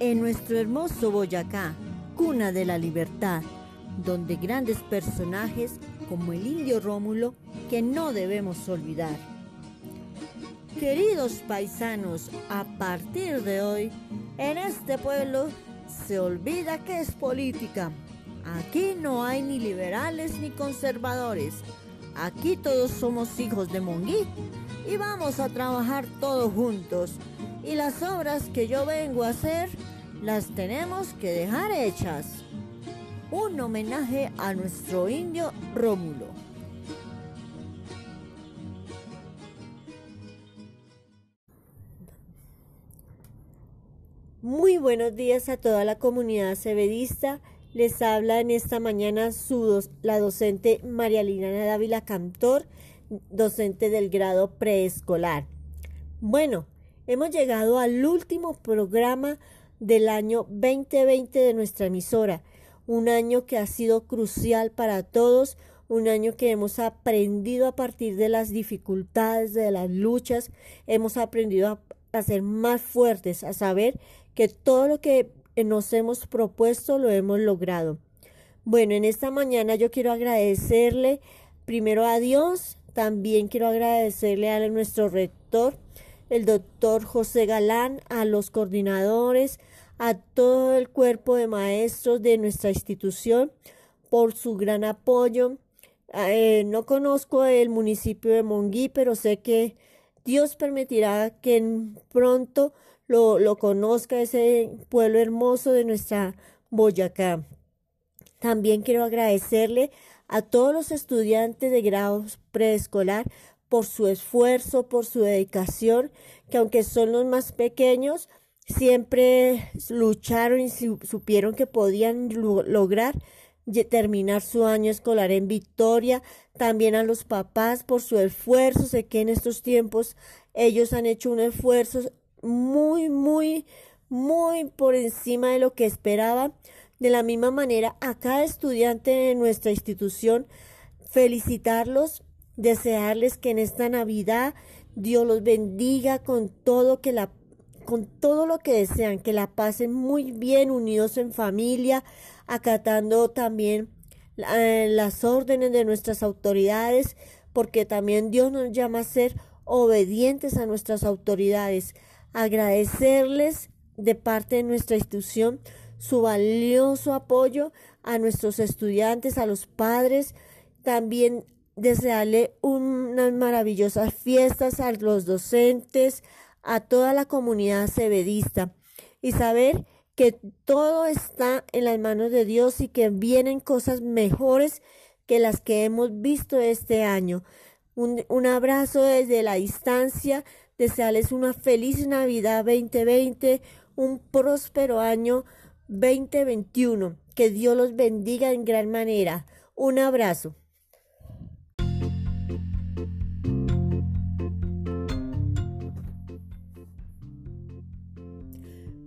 en nuestro hermoso Boyacá, cuna de la libertad, donde grandes personajes como el indio Rómulo que no debemos olvidar. Queridos paisanos, a partir de hoy, en este pueblo se olvida que es política. Aquí no hay ni liberales ni conservadores. Aquí todos somos hijos de Monguí y vamos a trabajar todos juntos. Y las obras que yo vengo a hacer las tenemos que dejar hechas. Un homenaje a nuestro indio Rómulo. Muy buenos días a toda la comunidad cebedista. Les habla en esta mañana su la docente María Liliana Dávila Cantor, docente del grado preescolar. Bueno, hemos llegado al último programa del año 2020 de nuestra emisora, un año que ha sido crucial para todos, un año que hemos aprendido a partir de las dificultades, de las luchas, hemos aprendido a, ser más fuertes, a saber que todo lo que nos hemos propuesto lo hemos logrado. Bueno, en esta mañana yo quiero agradecerle primero a Dios, también quiero agradecerle a nuestro rector, el doctor José Galán, a los coordinadores, a todo el cuerpo de maestros de nuestra institución por su gran apoyo. Eh, no conozco el municipio de Monguí, pero sé que Dios permitirá que pronto lo, lo conozca ese pueblo hermoso de nuestra Boyacá. También quiero agradecerle a todos los estudiantes de grados preescolar por su esfuerzo, por su dedicación, que aunque son los más pequeños, siempre lucharon y supieron que podían lograr terminar su año escolar en victoria. También a los papás por su esfuerzo. Sé que en estos tiempos ellos han hecho un esfuerzo muy, muy, muy por encima de lo que esperaban. De la misma manera, a cada estudiante de nuestra institución, felicitarlos desearles que en esta Navidad Dios los bendiga con todo que la con todo lo que desean, que la pasen muy bien unidos en familia, acatando también eh, las órdenes de nuestras autoridades, porque también Dios nos llama a ser obedientes a nuestras autoridades, agradecerles de parte de nuestra institución su valioso apoyo a nuestros estudiantes, a los padres, también desearle unas maravillosas fiestas a los docentes, a toda la comunidad cebedista y saber que todo está en las manos de Dios y que vienen cosas mejores que las que hemos visto este año. Un, un abrazo desde la distancia, desearles una feliz Navidad 2020, un próspero año 2021. Que Dios los bendiga en gran manera. Un abrazo.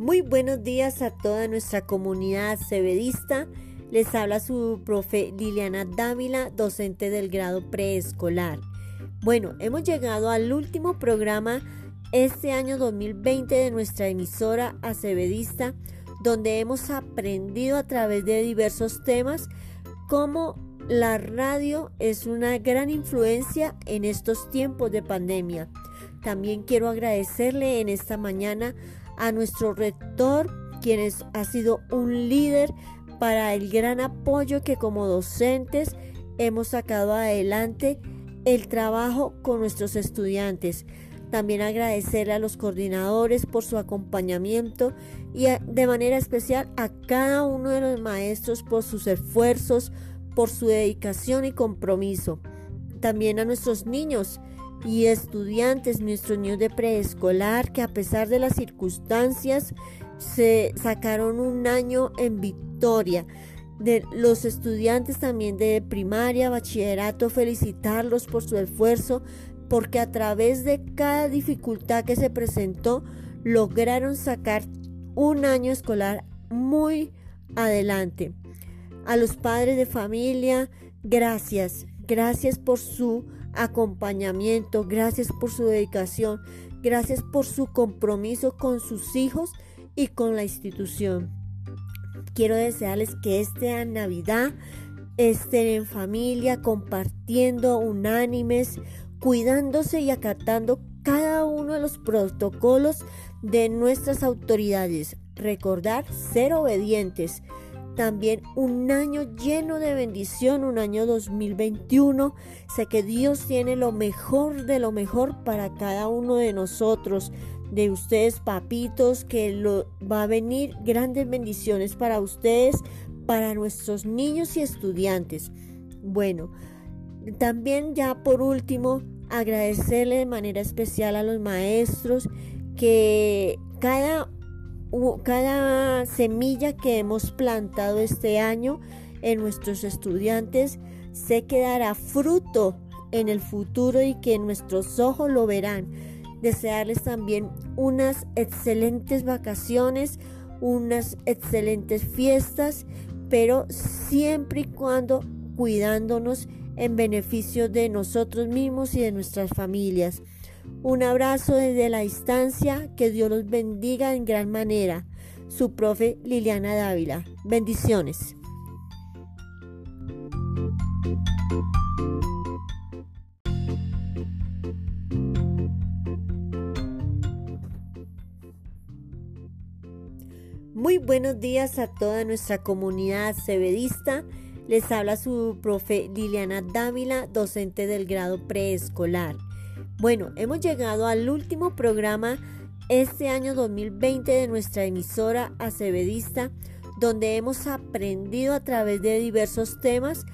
Muy buenos días a toda nuestra comunidad cebedista. Les habla su profe Liliana Dávila, docente del grado preescolar. Bueno, hemos llegado al último programa este año 2020 de nuestra emisora acebedista, donde hemos aprendido a través de diversos temas cómo la radio es una gran influencia en estos tiempos de pandemia. También quiero agradecerle en esta mañana a nuestro rector, quien ha sido un líder para el gran apoyo que como docentes hemos sacado adelante el trabajo con nuestros estudiantes. También agradecerle a los coordinadores por su acompañamiento y de manera especial a cada uno de los maestros por sus esfuerzos, por su dedicación y compromiso. También a nuestros niños y estudiantes, nuestros niños de preescolar, que a pesar de las circunstancias se sacaron un año en victoria. De los estudiantes también de primaria, bachillerato, felicitarlos por su esfuerzo, porque a través de cada dificultad que se presentó, lograron sacar un año escolar muy adelante. A los padres de familia, gracias, gracias por su acompañamiento, gracias por su dedicación, gracias por su compromiso con sus hijos y con la institución. Quiero desearles que esta Navidad estén en familia, compartiendo, unánimes, cuidándose y acatando cada uno de los protocolos de nuestras autoridades. Recordar ser obedientes. También un año lleno de bendición, un año 2021. Sé que Dios tiene lo mejor de lo mejor para cada uno de nosotros, de ustedes papitos, que lo, va a venir grandes bendiciones para ustedes, para nuestros niños y estudiantes. Bueno, también ya por último, agradecerle de manera especial a los maestros que cada, cada semilla que hemos plantado este año en nuestros estudiantes se quedará fruto en el futuro y que nuestros ojos lo verán. Desearles también unas excelentes vacaciones, unas excelentes fiestas pero siempre y cuando cuidándonos en beneficio de nosotros mismos y de nuestras familias. Un abrazo desde la distancia, que Dios los bendiga en gran manera. Su profe Liliana Dávila. Bendiciones. Muy buenos días a toda nuestra comunidad cebedista. Les habla su profe Liliana Dávila, docente del grado preescolar. Bueno, hemos llegado al último programa este año 2020 de nuestra emisora acebedista, donde hemos aprendido a través de diversos temas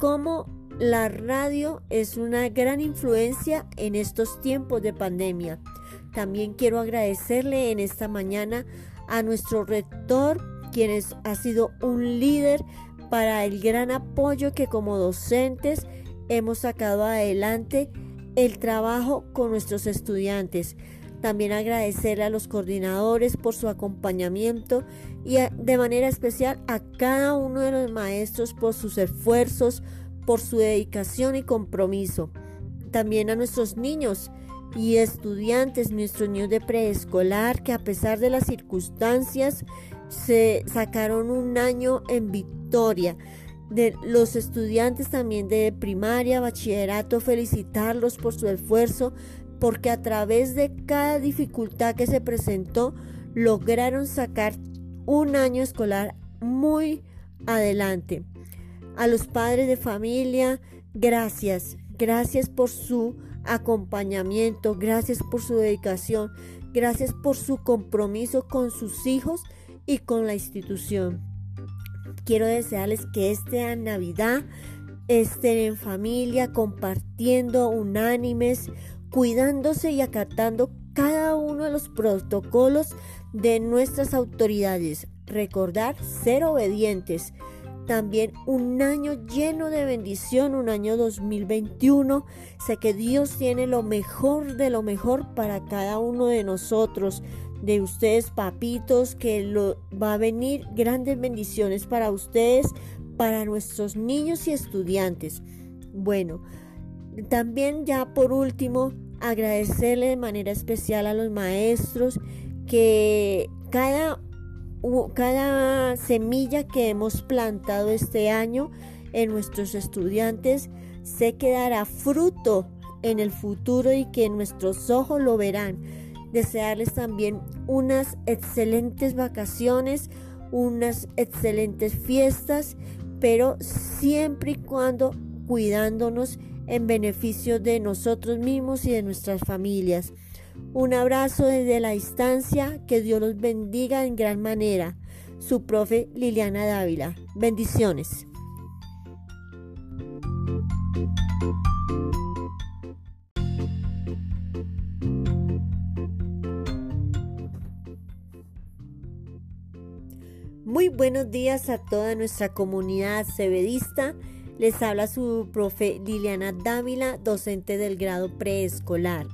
cómo la radio es una gran influencia en estos tiempos de pandemia. También quiero agradecerle en esta mañana a nuestro rector, quien ha sido un líder para el gran apoyo que como docentes hemos sacado adelante el trabajo con nuestros estudiantes. También agradecerle a los coordinadores por su acompañamiento y de manera especial a cada uno de los maestros por sus esfuerzos, por su dedicación y compromiso. También a nuestros niños y estudiantes, nuestros niños de preescolar, que a pesar de las circunstancias se sacaron un año en victoria. De los estudiantes también de primaria, bachillerato, felicitarlos por su esfuerzo, porque a través de cada dificultad que se presentó, lograron sacar un año escolar muy adelante. A los padres de familia, gracias, gracias por su acompañamiento, gracias por su dedicación, gracias por su compromiso con sus hijos y con la institución. Quiero desearles que esta Navidad estén en familia, compartiendo, unánimes, cuidándose y acatando cada uno de los protocolos de nuestras autoridades. Recordar ser obedientes también un año lleno de bendición, un año 2021. Sé que Dios tiene lo mejor de lo mejor para cada uno de nosotros, de ustedes papitos, que lo, va a venir grandes bendiciones para ustedes, para nuestros niños y estudiantes. Bueno, también ya por último, agradecerle de manera especial a los maestros que cada cada semilla que hemos plantado este año en nuestros estudiantes se quedará fruto en el futuro y que nuestros ojos lo verán. Desearles también unas excelentes vacaciones, unas excelentes fiestas, pero siempre y cuando cuidándonos en beneficio de nosotros mismos y de nuestras familias. Un abrazo desde la distancia, que Dios los bendiga en gran manera. Su profe Liliana Dávila. Bendiciones. Muy buenos días a toda nuestra comunidad cebedista. Les habla su profe Liliana Dávila, docente del grado preescolar.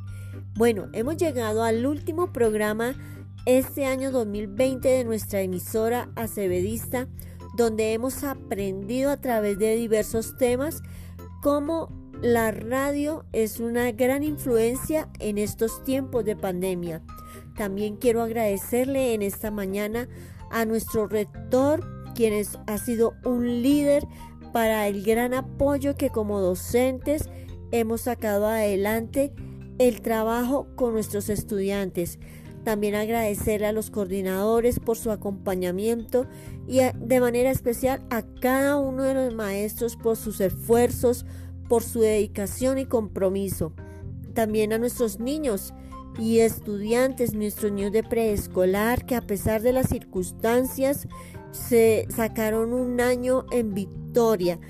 Bueno, hemos llegado al último programa este año 2020 de nuestra emisora acebedista, donde hemos aprendido a través de diversos temas cómo la radio es una gran influencia en estos tiempos de pandemia. También quiero agradecerle en esta mañana a nuestro rector, quien ha sido un líder para el gran apoyo que como docentes hemos sacado adelante el trabajo con nuestros estudiantes. También agradecerle a los coordinadores por su acompañamiento y de manera especial a cada uno de los maestros por sus esfuerzos, por su dedicación y compromiso. También a nuestros niños y estudiantes, nuestros niños de preescolar, que a pesar de las circunstancias se sacaron un año en victoria.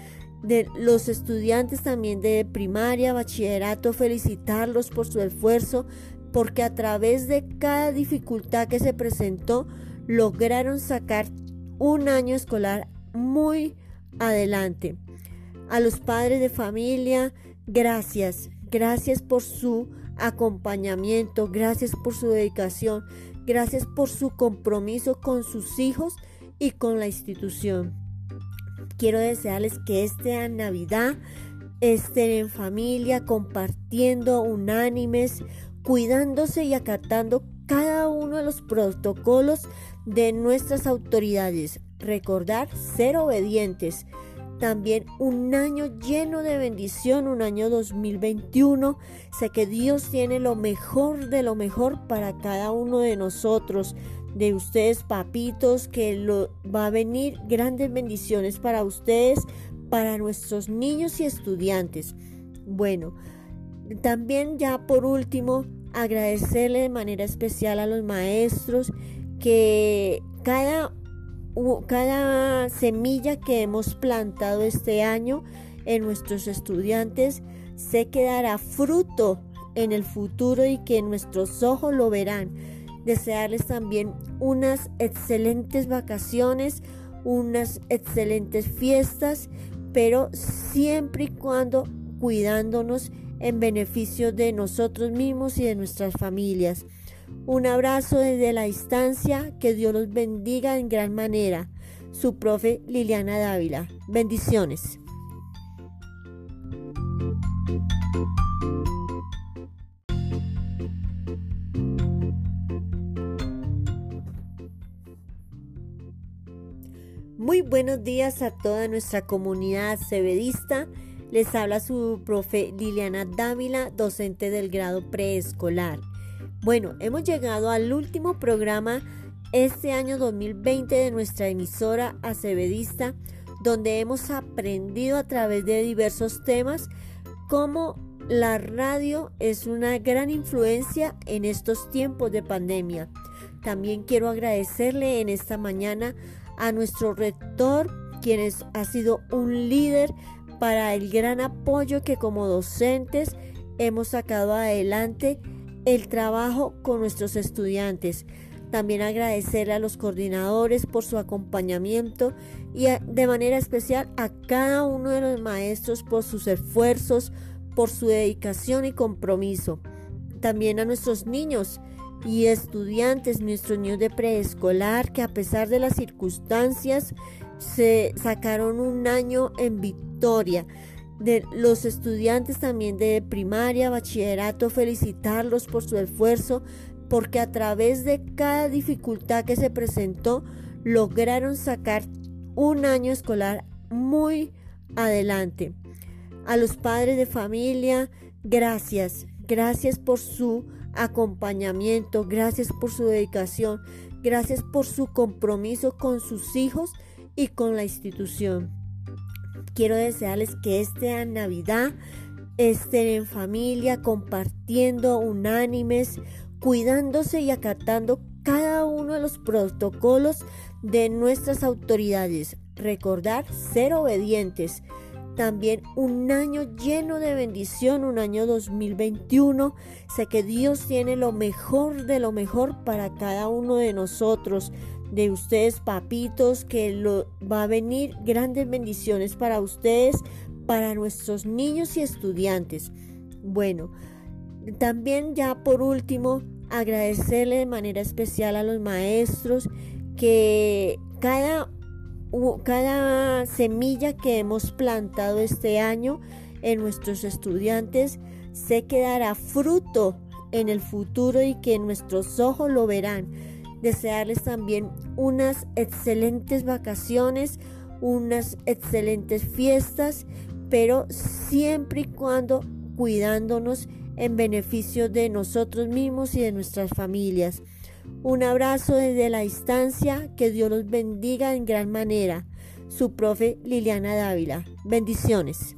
De los estudiantes también de primaria, bachillerato, felicitarlos por su esfuerzo, porque a través de cada dificultad que se presentó, lograron sacar un año escolar muy adelante. A los padres de familia, gracias, gracias por su acompañamiento, gracias por su dedicación, gracias por su compromiso con sus hijos y con la institución. Quiero desearles que esta Navidad estén en familia, compartiendo unánimes, cuidándose y acatando cada uno de los protocolos de nuestras autoridades. Recordar ser obedientes. También un año lleno de bendición, un año 2021. Sé que Dios tiene lo mejor de lo mejor para cada uno de nosotros de ustedes, papitos, que va a venir grandes bendiciones para ustedes, para nuestros niños y estudiantes. Bueno, también ya por último, agradecerle de manera especial a los maestros que cada, cada semilla que hemos plantado este año en nuestros estudiantes se quedará fruto en el futuro y que nuestros ojos lo verán desearles también unas excelentes vacaciones, unas excelentes fiestas, pero siempre y cuando cuidándonos en beneficio de nosotros mismos y de nuestras familias. Un abrazo desde la distancia, que Dios los bendiga en gran manera. Su profe Liliana Dávila. Bendiciones. Muy buenos días a toda nuestra comunidad cebedista. Les habla su profe Liliana Dávila, docente del grado preescolar. Bueno, hemos llegado al último programa este año 2020 de nuestra emisora acebedista, donde hemos aprendido a través de diversos temas cómo la radio es una gran influencia en estos tiempos de pandemia. También quiero agradecerle en esta mañana a nuestro rector, quien ha sido un líder para el gran apoyo que como docentes hemos sacado adelante el trabajo con nuestros estudiantes. También agradecerle a los coordinadores por su acompañamiento y de manera especial a cada uno de los maestros por sus esfuerzos, por su dedicación y compromiso. También a nuestros niños y estudiantes, nuestros niños de preescolar, que a pesar de las circunstancias se sacaron un año en victoria. De los estudiantes también de primaria, bachillerato, felicitarlos por su esfuerzo, porque a través de cada dificultad que se presentó, lograron sacar un año escolar muy adelante. A los padres de familia, gracias, gracias por su acompañamiento, gracias por su dedicación, gracias por su compromiso con sus hijos y con la institución. Quiero desearles que esta Navidad estén en familia, compartiendo unánimes, cuidándose y acatando cada uno de los protocolos de nuestras autoridades. Recordar ser obedientes también un año lleno de bendición, un año 2021. Sé que Dios tiene lo mejor de lo mejor para cada uno de nosotros, de ustedes papitos, que lo, va a venir grandes bendiciones para ustedes, para nuestros niños y estudiantes. Bueno, también ya por último, agradecerle de manera especial a los maestros que cada cada semilla que hemos plantado este año en nuestros estudiantes se quedará fruto en el futuro y que nuestros ojos lo verán. Desearles también unas excelentes vacaciones, unas excelentes fiestas, pero siempre y cuando cuidándonos en beneficio de nosotros mismos y de nuestras familias. Un abrazo desde la distancia, que Dios los bendiga en gran manera. Su profe Liliana Dávila. Bendiciones.